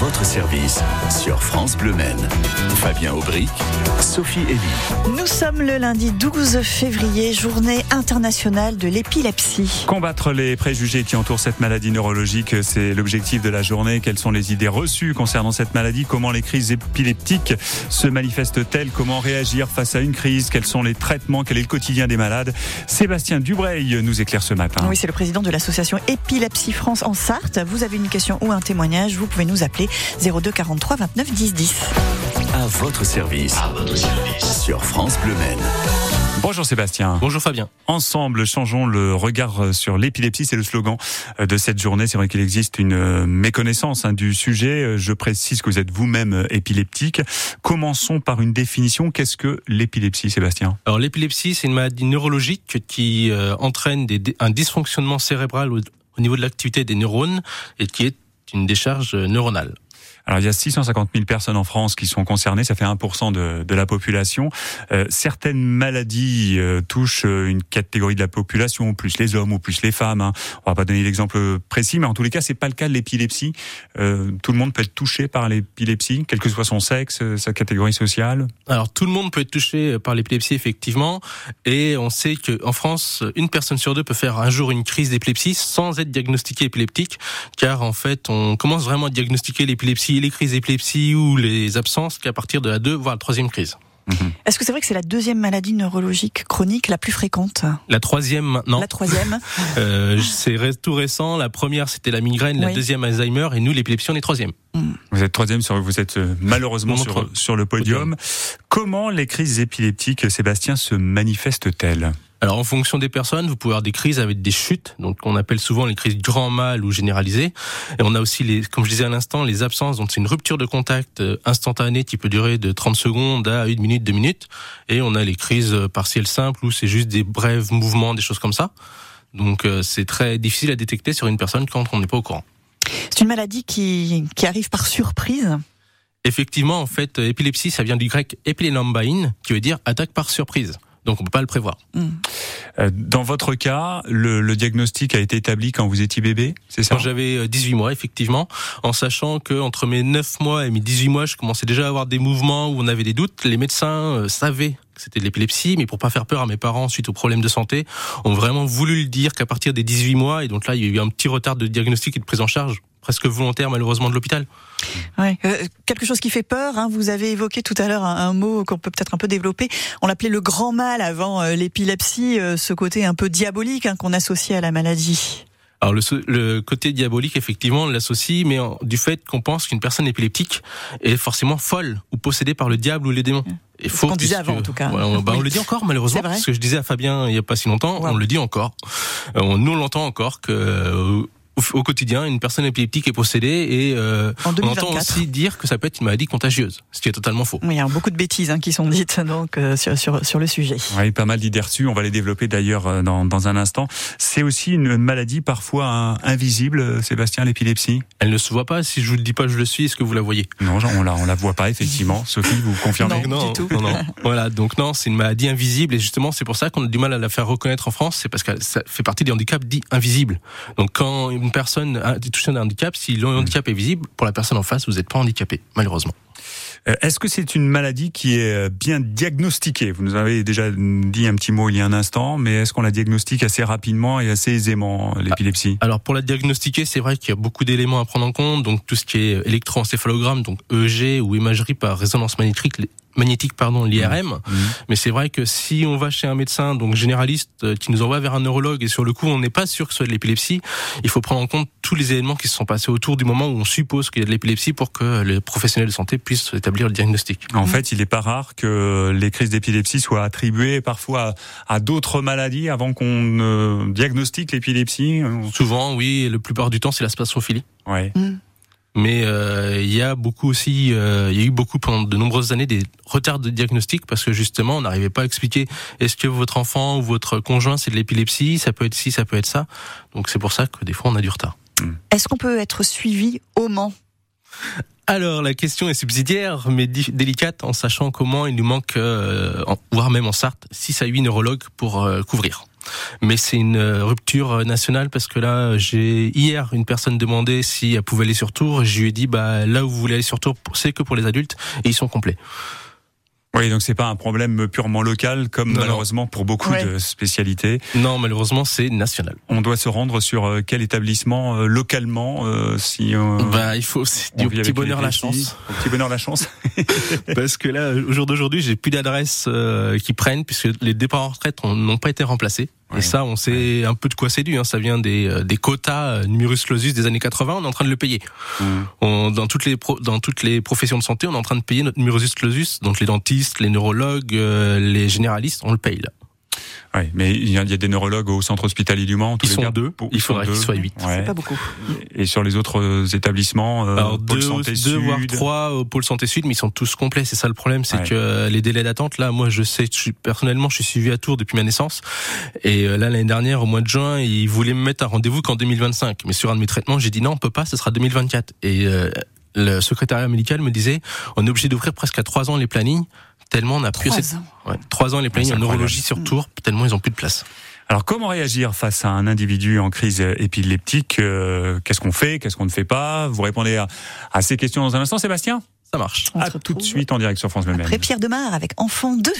votre service sur France Bleu Maine. Fabien Aubric, Sophie Elie. Nous sommes le lundi 12 février, journée internationale de l'épilepsie. Combattre les préjugés qui entourent cette maladie neurologique, c'est l'objectif de la journée. Quelles sont les idées reçues concernant cette maladie? Comment les crises épileptiques se manifestent-elles? Comment réagir face à une crise? Quels sont les traitements? Quel est le quotidien des malades? Sébastien Dubreil nous éclaire ce matin. Oui, c'est le président de l'association Épilepsie France en Sarthe. Vous avez une question ou un témoignage, vous pouvez nous appeler 02 43 29 10 10. À votre service. À votre service. Sur France Bleu Maine. Bonjour Sébastien. Bonjour Fabien. Ensemble, changeons le regard sur l'épilepsie. C'est le slogan de cette journée. C'est vrai qu'il existe une méconnaissance hein, du sujet. Je précise que vous êtes vous-même épileptique. Commençons par une définition. Qu'est-ce que l'épilepsie, Sébastien? Alors l'épilepsie, c'est une maladie neurologique qui euh, entraîne des, un dysfonctionnement cérébral au, au niveau de l'activité des neurones et qui est une décharge neuronale. Alors il y a 650 000 personnes en France qui sont concernées, ça fait 1% de, de la population. Euh, certaines maladies euh, touchent euh, une catégorie de la population, plus les hommes ou plus les femmes. Hein. On va pas donner d'exemple précis, mais en tous les cas, c'est pas le cas de l'épilepsie. Euh, tout le monde peut être touché par l'épilepsie, quel que soit son sexe, euh, sa catégorie sociale. Alors tout le monde peut être touché par l'épilepsie effectivement, et on sait que en France, une personne sur deux peut faire un jour une crise d'épilepsie sans être diagnostiquée épileptique, car en fait, on commence vraiment à diagnostiquer l'épilepsie les crises d'épilepsie ou les absences qu'à partir de la 2 voire la troisième crise. Mmh. Est-ce que c'est vrai que c'est la deuxième maladie neurologique chronique la plus fréquente La troisième maintenant. La troisième. euh, c'est tout récent. La première c'était la migraine, oui. la deuxième Alzheimer et nous l'épilepsie on est troisième. Mmh. Vous êtes troisième sur, vous êtes euh, malheureusement sur, sur, le podium. podium. Comment les crises épileptiques, Sébastien, se manifestent-elles? Alors en fonction des personnes, vous pouvez avoir des crises avec des chutes, donc on appelle souvent les crises grand mal ou généralisées. Et on a aussi les, comme je disais à l'instant, les absences, donc c'est une rupture de contact instantanée qui peut durer de 30 secondes à une minute, deux minutes. Et on a les crises partielles simples où c'est juste des brefs mouvements, des choses comme ça. Donc c'est très difficile à détecter sur une personne quand on n'est pas au courant. C'est une maladie qui, qui arrive par surprise Effectivement, en fait, épilepsie, ça vient du grec epilenombain, qui veut dire attaque par surprise. Donc on peut pas le prévoir. Mmh. Dans votre cas, le, le, diagnostic a été établi quand vous étiez bébé, c'est ça? Quand j'avais 18 mois, effectivement, en sachant que entre mes 9 mois et mes 18 mois, je commençais déjà à avoir des mouvements où on avait des doutes. Les médecins euh, savaient que c'était de l'épilepsie, mais pour pas faire peur à mes parents suite aux problèmes de santé, ont vraiment voulu le dire qu'à partir des 18 mois, et donc là il y a eu un petit retard de diagnostic et de prise en charge presque volontaire malheureusement de l'hôpital. Ouais, euh, quelque chose qui fait peur. Hein. Vous avez évoqué tout à l'heure un, un, mot qu'on peut peut-être un peu développer. On l'appelait le grand mal avant euh, l'épilepsie, euh, ce côté un peu diabolique hein, qu'on associe à la maladie. Alors le, le, côté diabolique, effectivement, on l'associe, mais en, du fait qu'on pense qu'une personne épileptique est forcément folle ou possédée par le diable ou les démons. Et faut qu'on disait avant, en tout cas. Ouais, on, bah, on, le dit encore, malheureusement. Vrai. Ce que je disais à Fabien il n'y a pas si longtemps, on le dit encore. Euh, nous, on l'entend encore que euh, au quotidien, une personne épileptique est possédée et euh, on entend aussi dire que ça peut être une maladie contagieuse, ce qui est totalement faux. Oui, il y a beaucoup de bêtises hein, qui sont dites donc euh, sur, sur, sur le sujet. Oui, pas mal d'idées reçues. On va les développer d'ailleurs euh, dans, dans un instant. C'est aussi une maladie parfois hein, invisible, Sébastien, l'épilepsie? Elle ne se voit pas. Si je vous le dis pas, je le suis. Est-ce que vous la voyez? Non, on la on la voit pas effectivement. Sophie, vous confirmez? Non, non, du tout. non, non. voilà, donc non, c'est une maladie invisible et justement c'est pour ça qu'on a du mal à la faire reconnaître en France. C'est parce que ça fait partie des handicaps dits invisibles. Donc quand une personne touché d'un handicap, si le handicap est visible, pour la personne en face, vous n'êtes pas handicapé, malheureusement. Est-ce que c'est une maladie qui est bien diagnostiquée? Vous nous avez déjà dit un petit mot il y a un instant, mais est-ce qu'on la diagnostique assez rapidement et assez aisément, l'épilepsie? Alors pour la diagnostiquer, c'est vrai qu'il y a beaucoup d'éléments à prendre en compte, donc tout ce qui est électroencéphalogramme, donc EEG ou imagerie par résonance magnétique, magnétique pardon l'IRM Mmh. mais c'est vrai que si on va chez un médecin donc généraliste qui nous envoie vers un neurologue et sur le coup on n'est pas sûr que ce soit de l'épilepsie il faut prendre en compte tous les éléments qui se sont passés autour du moment où on suppose qu'il y a de l'épilepsie pour que les professionnels de santé puissent établir le diagnostic. En fait il n'est pas rare que les crises d'épilepsie soient attribuées parfois à d'autres maladies avant qu'on euh, diagnostique l'épilepsie. Souvent oui et la plupart du temps c'est la spasophilie ouais. Mmh mais euh, il y a beaucoup aussi, euh, il y a eu beaucoup pendant de nombreuses années des retards de diagnostic parce que justement on n'arrivait pas à expliquer est-ce que votre enfant ou votre conjoint c'est de l'épilepsie, ça peut être ci, ça peut être ça. Donc c'est pour ça que des fois on a du retard. Est-ce qu'on peut être suivi au Mans? Alors la question est subsidiaire mais délicate en sachant comment il nous manque, euh, voire même en Sarthe, 6 à 8 neurologues pour euh, couvrir. Mais c'est une euh, rupture nationale parce que là, j'ai hier une personne demandé si elle pouvait aller sur Tours. Je lui ai dit bah là où vous voulez aller sur Tours, c'est que pour les adultes et ils sont complets. Oui, donc c'est pas un problème purement local comme malheureusement pour beaucoup de spécialités. Non, malheureusement c'est national. On doit se rendre sur euh, quel établissement euh, localement euh, si bah, il faut du petit bonheur la chance. Au petit bonheur la chance. Parce que là au jour d'aujourd'hui, j'ai plus d'adresses qui prennent puisque les départs en retraite n'ont pas été remplacés. Et ça, on sait un peu de quoi c'est dû. Hein. Ça vient des, euh, des quotas euh, numerus clausus des années 80. On est en train de le payer. Mmh. On, dans toutes les dans toutes les professions de santé, on est en train de payer notre numerus clausus. Donc les dentistes, les neurologues, euh, les généralistes, on le paye là. Oui, mais il y, a, des neurologues au centre hospitalier du Mans. Tous ils sont deux. Il faudrait qu'ils soient huit. C'est pas beaucoup. Et sur les autres euh, établissements, euh, Alors deux, santé deux voire trois au pôle santé sud, mais ils sont tous complets. C'est ça le problème, c'est que les délais d'attente. Là, moi, je sais, je personnellement, je suis suivi à Tours depuis ma naissance. Et euh, là, l'année dernière, au mois de juin, ils voulaient me mettre un rendez-vous qu'en 2025. Mais sur un de mes traitements, j'ai dit non, on peut pas. Ce sera 2024. Et le secrétariat médical me disait, on est obligé d'ouvrir presque à trois ans les plannings tellement on a plus trois ans. Ouais, trois ans les plaignent en neurologie sur Tours tellement ils ont plus de place. Alors comment réagir face à un individu en crise épileptique euh, Qu'est-ce qu'on fait Qu'est-ce qu'on ne fait pas? Vous répondez à, ces questions dans un instant, Sébastien? Ça marche. à tout de suite en direct sur France Bleu Après Pierre Demar avec Enfant 2.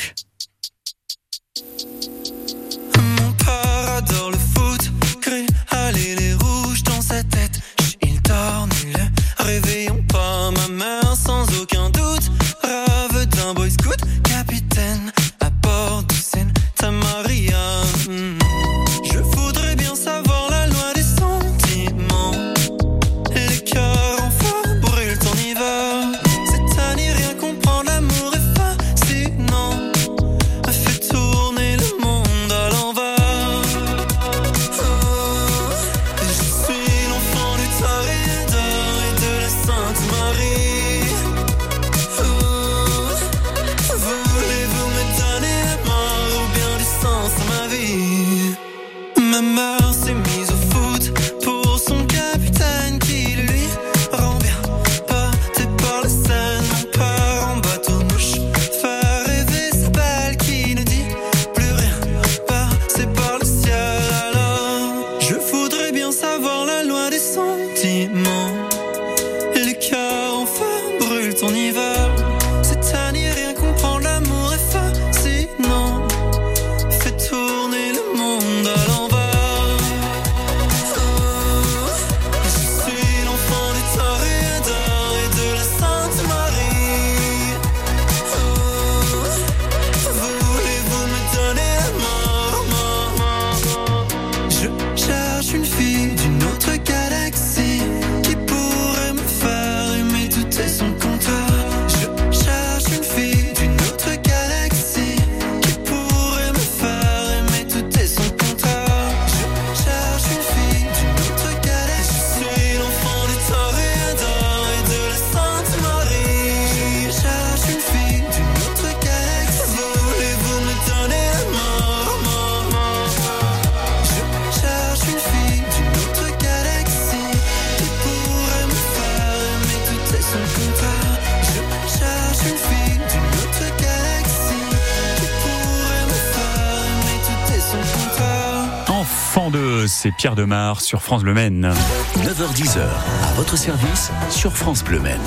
C'est Pierre Demar sur France Bleu Maine. 9h10h, à votre service sur France Bleu Maine.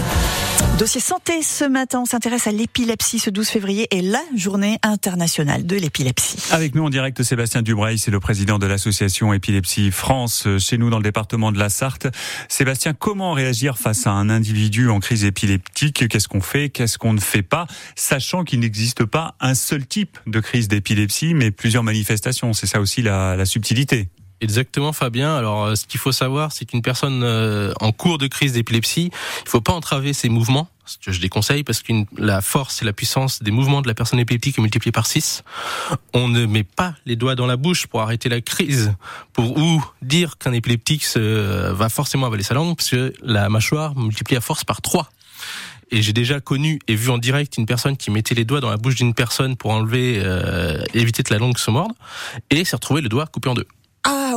Dossier santé ce matin, on s'intéresse à l'épilepsie ce 12 février et la journée internationale de l'épilepsie. Avec nous en direct Sébastien Dubreuil, c'est le président de l'association Épilepsie France euh, chez nous dans le département de la Sarthe. Sébastien, comment réagir face à un individu en crise épileptique? Qu'est-ce qu'on fait? Qu'est-ce qu'on ne fait pas? Sachant qu'il n'existe pas un seul type de crise d'épilepsie, mais plusieurs manifestations. C'est ça aussi la, la subtilité. Exactement, Fabien. Alors, euh, ce qu'il faut savoir, c'est qu'une personne euh, en cours de crise d'épilepsie, il faut pas entraver ses mouvements. Ce que je déconseille parce que la force et la puissance des mouvements de la personne épileptique est multipliée par 6. On ne met pas les doigts dans la bouche pour arrêter la crise, pour ou dire qu'un épileptique se, va forcément avaler sa langue, parce que la mâchoire multiplie à force par 3. Et j'ai déjà connu et vu en direct une personne qui mettait les doigts dans la bouche d'une personne pour enlever, euh, éviter que la langue se morde, et s'est retrouvé le doigt coupé en deux. Ah,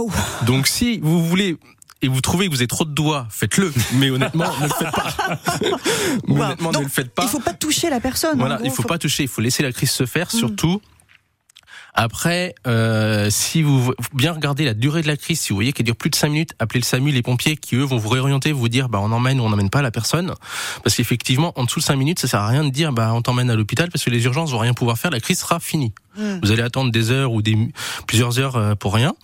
Donc si vous voulez et vous trouvez que vous avez trop de doigts, faites-le. Mais honnêtement, ne le faites pas. mais Wow. honnêtement, Donc, ne le faites pas. Il faut pas toucher la personne. Voilà, gros, il faut pas toucher, il faut laisser la crise se faire, Mm. surtout. Après, euh, si vous bien regardez la durée de la crise, si vous voyez qu'elle dure plus de 5 minutes, appelez le SAMU, les pompiers, qui eux vont vous réorienter, vous dire bah on emmène ou on n'emmène pas la personne, parce qu'effectivement en dessous de 5 minutes, ça sert à rien de dire bah on t'emmène à l'hôpital parce que les urgences vont rien pouvoir faire, la crise sera finie. Mm. Vous allez attendre des heures ou des plusieurs heures euh, pour rien.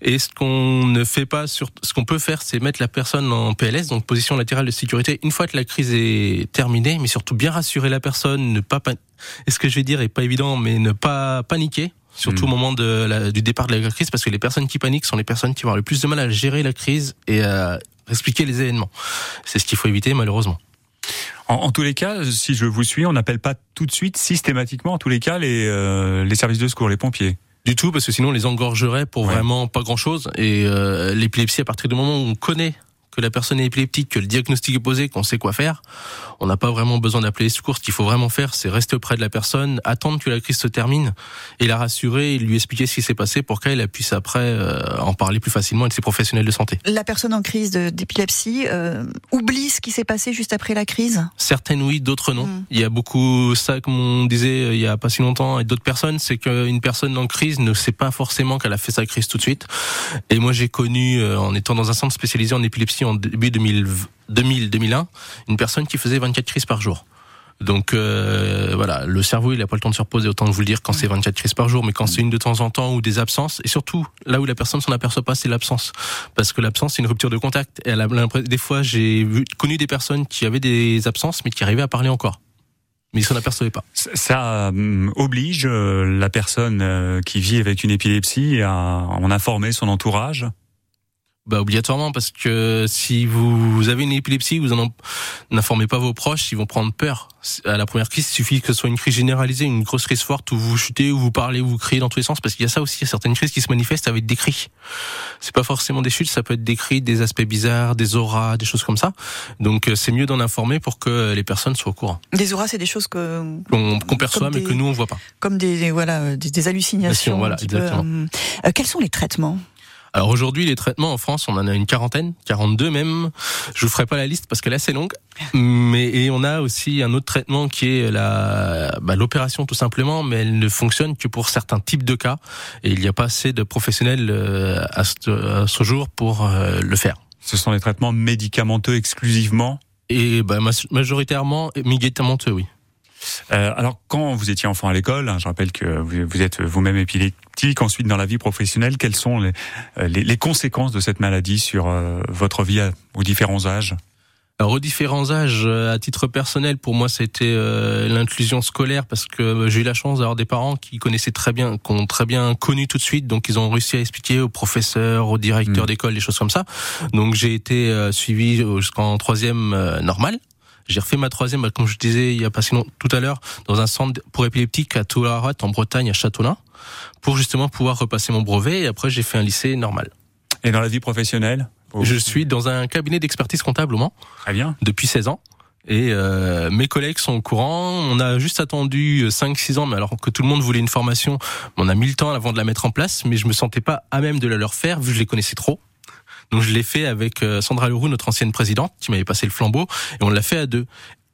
Et ce qu'on ne fait pas, sur, ce qu'on peut faire, c'est mettre la personne en PLS, donc position latérale de sécurité, une fois que la crise est terminée, mais surtout bien rassurer la personne, ne pas pan- et ce que je vais dire est pas évident, mais ne pas paniquer. Surtout au moment de la- du départ de la crise, parce que les personnes qui paniquent sont les personnes qui vont avoir le plus de mal à gérer la crise et à expliquer les événements. C'est ce qu'il faut éviter, malheureusement. En, en tous les cas, si je vous suis, on n'appelle pas tout de suite, systématiquement, en tous les cas, les, euh, les services de secours, les pompiers. Du tout, parce que sinon on les engorgerait pour Ouais. vraiment pas grand chose. Et euh, l'épilepsie, à partir du moment où on connaît que la personne est épileptique, que le diagnostic est posé, qu'on sait quoi faire, on n'a pas vraiment besoin d'appeler les secours. Ce qu'il faut vraiment faire, c'est rester auprès de la personne, attendre que la crise se termine et la rassurer et lui expliquer ce qui s'est passé pour qu'elle puisse après euh, en parler plus facilement avec ses professionnels de santé. La personne en crise d'épilepsie euh, oublie ce qui s'est passé juste après la crise? Certaines oui, d'autres non. Mm. Il y a beaucoup ça, comme on disait euh, il y a pas si longtemps, et d'autres personnes, c'est qu'une personne en crise ne sait pas forcément qu'elle a fait sa crise tout de suite. Et moi, j'ai connu, euh, en étant dans un centre spécialisé en épilepsie en début 2000, 2000-2001, une personne qui faisait 24 crises par jour. Donc euh, voilà, le cerveau il a pas le temps de se reposer autant vous le dire quand c'est 24 crises par jour, mais quand c'est une de temps en temps ou des absences, et surtout là où la personne s'en aperçoit pas, c'est l'absence, parce que l'absence c'est une rupture de contact. Et des fois j'ai connu des personnes qui avaient des absences mais qui arrivaient à parler encore, mais ils s'en apercevaient pas. Ça, hum, oblige euh, la personne euh, qui vit avec une épilepsie à en informer son entourage. Bah obligatoirement parce que si vous avez une épilepsie, vous en n'informez pas vos proches, ils vont prendre peur. À la première crise, il suffit que ce soit une crise généralisée, une grosse crise forte où vous chutez, où vous parlez, où vous criez dans tous les sens, parce qu'il y a ça aussi, il y a certaines crises qui se manifestent avec des cris. C'est pas forcément des chutes, ça peut être des cris, des aspects bizarres, des auras, des choses comme ça. Donc euh, c'est mieux d'en informer pour que les personnes soient au courant. Des auras, c'est des choses que, Qu'on perçoit mais que nous on voit pas. comme des, voilà, des, des hallucinations. Voilà, peu, exactement. euh, euh, quels sont les traitements? Alors aujourd'hui, les traitements en France, on en a une quarantaine, 42 même. Je vous ferai pas la liste parce qu'elle est assez longue. Mais et on a aussi un autre traitement qui est la bah, l'opération tout simplement, mais elle ne fonctionne que pour certains types de cas et il n'y a pas assez de professionnels euh, à ce, à ce jour pour euh, le faire. Ce sont des traitements médicamenteux exclusivement? Et bah, majoritairement médicamenteux, oui. Euh, alors, quand vous étiez enfant à l'école, hein, je rappelle que vous, vous êtes vous-même épileptique, ensuite dans la vie professionnelle, quelles sont les, euh, les, les conséquences de cette maladie sur euh, votre vie à- aux différents âges? Alors aux différents âges, euh, à titre personnel, pour moi, c'était euh, l'inclusion scolaire parce que j'ai eu la chance d'avoir des parents qui connaissaient très bien, qui ont très bien connu tout de suite, donc ils ont réussi à expliquer aux professeurs, aux directeurs Mm. d'école, des choses comme ça. Donc j'ai été euh, suivi jusqu'en troisième euh, normal. J'ai refait ma troisième, bah, comme je disais il y a pas si longtemps, tout à l'heure, dans un centre pour épileptiques à Toularat, en Bretagne, à Châteaulin, pour justement pouvoir repasser mon brevet. Et après, j'ai fait un lycée normal. Et dans la vie professionnelle Je suis dans un cabinet d'expertise comptable au Mans Très bien. depuis 16 ans. Et euh, mes collègues sont au courant. On a juste attendu 5-6 ans, mais alors que tout le monde voulait une formation, on a mis le temps avant de la mettre en place, mais je me sentais pas à même de la leur faire, vu que je les connaissais trop. Donc je l'ai fait avec euh, Sandra Leroux, notre ancienne présidente, qui m'avait passé le flambeau, et on l'a fait à deux.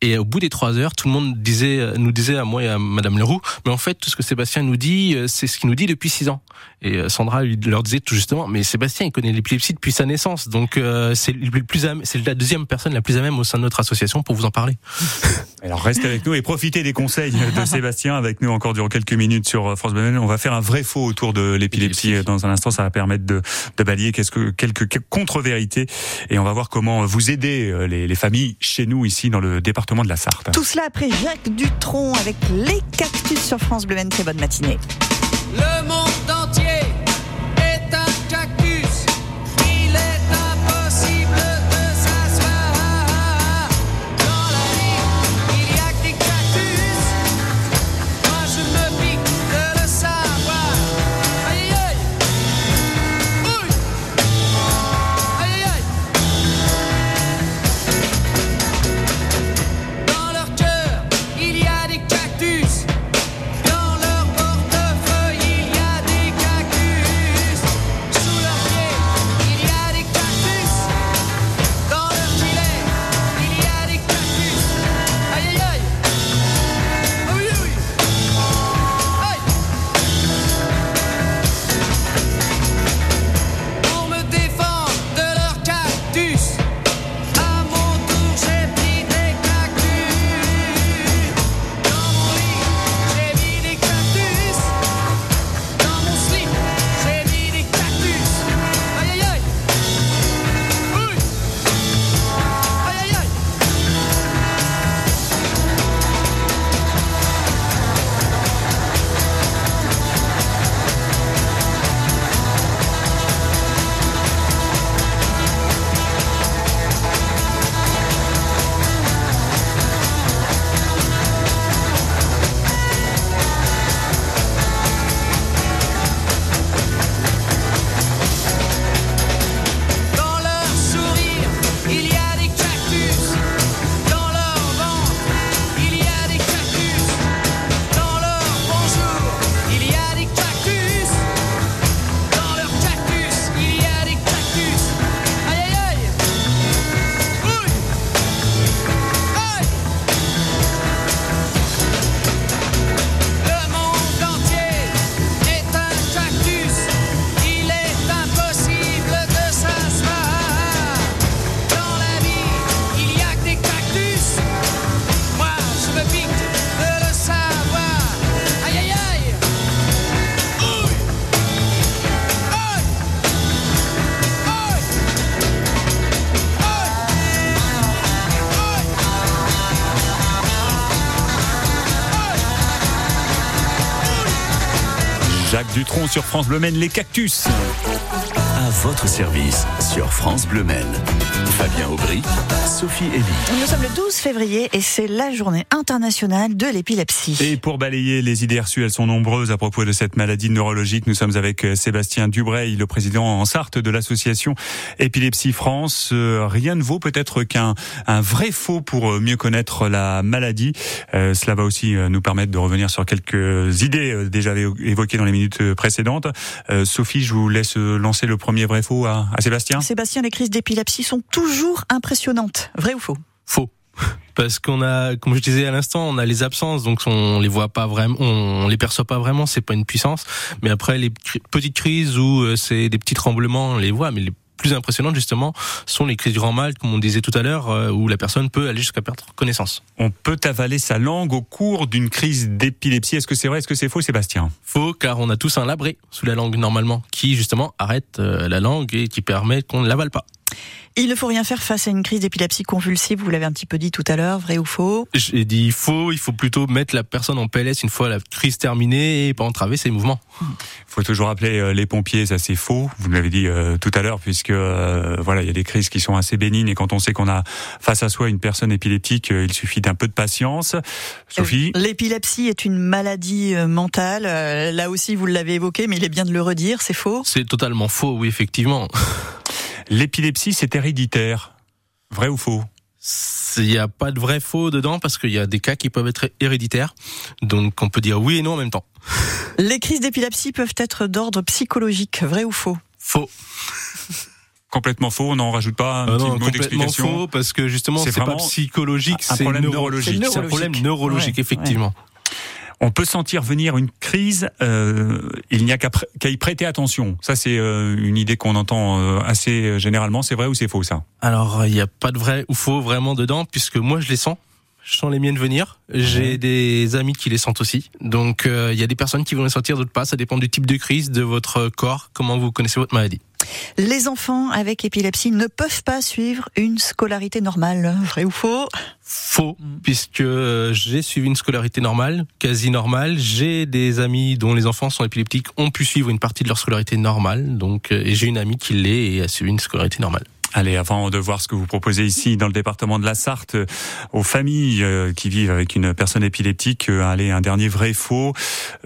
Et au bout des trois heures, tout le monde disait, euh, nous disait à moi et à Madame Leroux, mais en fait, tout ce que Sébastien nous dit, euh, c'est ce qu'il nous dit depuis six ans. Et euh, Sandra lui leur disait tout justement, mais Sébastien, il connaît l'épilepsie depuis sa naissance, donc euh, c'est le plus, à- c'est la deuxième personne la plus à même au sein de notre association pour vous en parler. Alors restez avec nous et profitez des conseils de Sébastien avec nous encore durant quelques minutes sur France Bleu. On va faire un vrai faux autour de l'épilepsie dans un instant. Ça va permettre de, de balayer quelques contre-vérités et on va voir comment vous aider les, les familles chez nous ici dans le département de la Sarthe. Tout cela après Jacques Dutronc avec les cactus sur France Bleu. Très bonne matinée. Le monde sur France Bleu Maine, les cactus. À votre service sur France Bleu Maine. Fabien Aubry, Sophie Elie. Nous sommes le 12 février et c'est la journée internationale de l'épilepsie. Et pour balayer les idées reçues, elles sont nombreuses à propos de cette maladie neurologique. Nous sommes avec euh, Sébastien Dubreil, le président en Sarthe de l'association Épilepsie France. Euh, Rien ne vaut peut-être qu'un un vrai faux pour euh, mieux connaître la maladie. Euh, cela va aussi nous permettre de revenir sur quelques idées déjà évo- évoquées dans les minutes précédentes. Euh, Sophie, je vous laisse lancer le premier vrai faux à, à Sébastien. Sébastien, les crises d'épilepsie sont toujours impressionnantes. Vrai ou faux? Faux. Parce qu'on a, comme je disais à l'instant, on a les absences, donc on les voit pas vraiment, on les perçoit pas vraiment, c'est pas une puissance. Mais après, les petites crises où euh, c'est des petits tremblements, on les voit, mais les plus impressionnantes justement sont les crises du grand mal, comme on disait tout à l'heure, euh, où la personne peut aller jusqu'à perdre connaissance. On peut avaler sa langue au cours d'une crise d'épilepsie. Est-ce que c'est vrai? Est-ce que c'est faux, Sébastien? Faux, car on a tous un labré sous la langue normalement, qui justement arrête euh, la langue et qui permet qu'on ne l'avale pas. Il ne faut rien faire face à une crise d'épilepsie convulsive, vous l'avez un petit peu dit tout à l'heure, vrai ou faux? J'ai dit faux, il faut plutôt mettre la personne en PLS une fois la crise terminée et pas entraver ses mouvements. Il faut toujours appeler euh, les pompiers, ça c'est faux. Vous l'avez dit euh, tout à l'heure, puisque euh, voilà, il y a des crises qui sont assez bénignes et quand on sait qu'on a face à soi une personne épileptique, il suffit d'un peu de patience. Sophie, L'épilepsie est une maladie mentale. Là aussi, vous l'avez évoqué, mais il est bien de le redire, c'est faux? C'est totalement faux, oui, effectivement. l'épilepsie c'est héréditaire. Vrai ou faux? Il n'y a pas de vrai faux dedans parce qu'il y a des cas qui peuvent être héréditaires. Donc on peut dire oui et non en même temps. Les crises d'épilepsie peuvent être d'ordre psychologique, vrai ou faux? Faux. Complètement faux, on n'en rajoute pas un Ah petit non, mot complètement faux parce que justement C'est pas psychologique, un c'est problème neuro- neurologique. C'est un problème neurologique. Ouais, effectivement. On peut sentir venir une crise, euh, il n'y a qu'à pr- y prêter attention. Ça c'est euh, une idée qu'on entend euh, assez généralement. C'est vrai ou c'est faux ça? Alors il n'y a pas de vrai ou faux vraiment dedans puisque moi je les sens. Je sens les miennes venir. J'ai des amis qui les sentent aussi. Donc euh, il y a des personnes qui vont les sentir, d'autres pas. Ça dépend du type de crise, de votre corps, comment vous connaissez votre maladie. Les enfants avec épilepsie ne peuvent pas suivre une scolarité normale, vrai ou faux? Faux, puisque j'ai suivi une scolarité normale, quasi normale. J'ai des amis dont les enfants sont épileptiques, ont pu suivre une partie de leur scolarité normale. Donc, euh, et j'ai une amie qui l'est et a suivi une scolarité normale. Allez, avant de voir ce que vous proposez ici dans le département de la Sarthe, euh, aux familles euh, qui vivent avec une personne épileptique, euh, allez, un dernier vrai faux,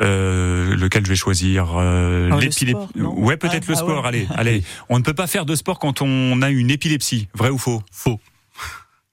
euh, lequel je vais choisir euh, le l'épilep- sport, non? Ouais, peut-être Ah, le ah sport. ouais. Allez, allez, on ne peut pas faire de sport quand on a une épilepsie. Vrai ou faux? Faux.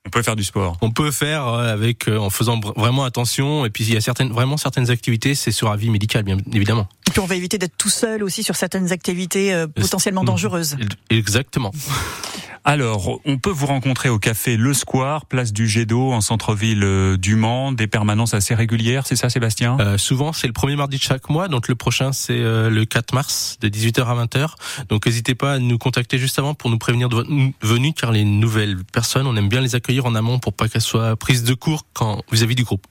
On peut faire du sport. On peut faire avec euh, en faisant vraiment attention. Et puis il y a certaines, vraiment certaines activités, c'est sur avis médical, bien évidemment. Puis on va éviter d'être tout seul aussi sur certaines activités euh, potentiellement dangereuses. Exactement. Alors, on peut vous rencontrer au café Le Square, place du Jet d'eau, en centre-ville euh, du Mans, des permanences assez régulières, c'est ça Sébastien? Euh, souvent, c'est le premier mardi de chaque mois. Donc le prochain, c'est euh, le 4 mars, de 18h à 20h. Donc n'hésitez pas à nous contacter juste avant pour nous prévenir de votre venue, car les nouvelles personnes, on aime bien les accueillir en amont pour pas qu'elles soient prises de court quand vis-à-vis du groupe.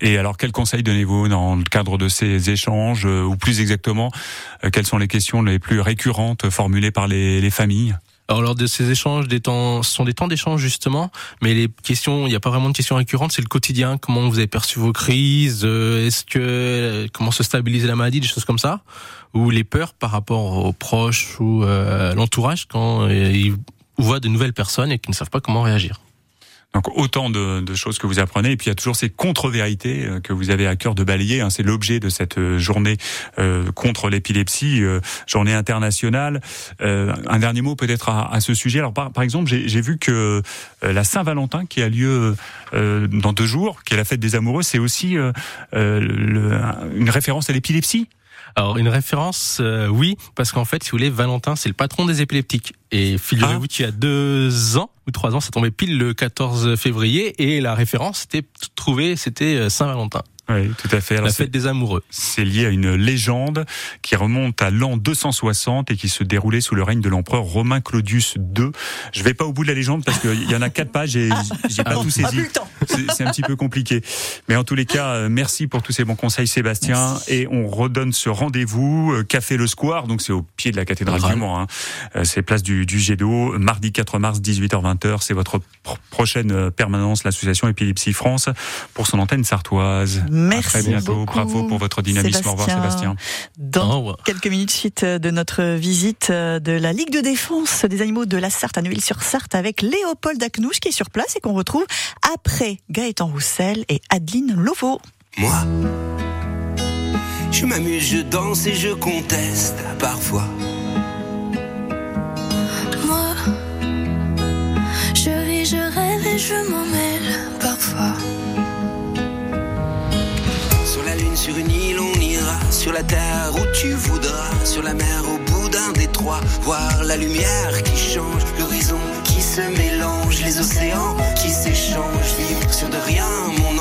Et alors, quels conseils donnez-vous dans le cadre de ces échanges, euh, ou plus exactement, euh, quelles sont les questions les plus récurrentes formulées par les, les familles? Alors lors de ces échanges, des temps, ce sont des temps d'échange justement, mais les questions, il n'y a pas vraiment de questions récurrentes, c'est le quotidien, comment vous avez perçu vos crises, euh, est-ce que comment se stabiliser la maladie, des choses comme ça, ou les peurs par rapport aux proches ou à l'entourage quand ils voient de nouvelles personnes et qui ne savent pas comment réagir. Donc autant de, de choses que vous apprenez, et puis il y a toujours ces contre-vérités euh, que vous avez à cœur de balayer. hein. C'est l'objet de cette euh, journée euh, contre l'épilepsie, journée internationale. Un dernier mot peut-être à, à ce sujet. Alors par, exemple, j'ai vu que la Saint-Valentin qui a lieu dans deux jours, qui est la fête des amoureux, c'est aussi le- une référence à l'épilepsie. Alors une référence, euh, oui, parce qu'en fait, si vous voulez, Valentin, c'est le patron des épileptiques. Et figurez-vous Ah. qu'il y a deux ans ou trois ans, ça tombait pile le 14 février, et la référence était trouvée, c'était euh, Saint-Valentin, Oui, tout à fait. Alors, la fête des amoureux. C'est lié à une légende qui remonte à l'an 260 et qui se déroulait sous le règne de l'empereur Romain Claudius II. Je vais pas au bout de la légende parce qu'il y en a quatre pages et j'ai pas Non, tout on a saisi. c'est un petit peu compliqué. Mais en tous les cas, euh, merci pour tous ces bons conseils, Sébastien. Et on redonne ce rendez-vous euh, Café Le Square, donc c'est au pied de la cathédrale du Mans. Hein. Euh, C'est place du, du Jet d'eau, mardi 4 mars 18h-20h. C'est votre pro- prochaine permanence, l'association Épilepsie France, pour son antenne sartoise. Merci À très bientôt. beaucoup, Bravo pour votre dynamisme. Au revoir, Sébastien. Dans quelques minutes suite de notre visite euh, de la Ligue de défense des animaux de la Sarthe à Neuville-sur-Sarthe avec Léopold Aknouche qui est sur place et qu'on retrouve après Gaëtan Roussel et Adeline Lovo. Moi, je m'amuse, je danse et je conteste parfois. Moi, je vis, je rêve et je m'en mêle parfois. La terre où tu voudras. Sur la mer, au bout d'un détroit. Voir la lumière qui change. L'horizon qui se mélange. Les océans qui s'échangent. Vivre sur de rien, mon.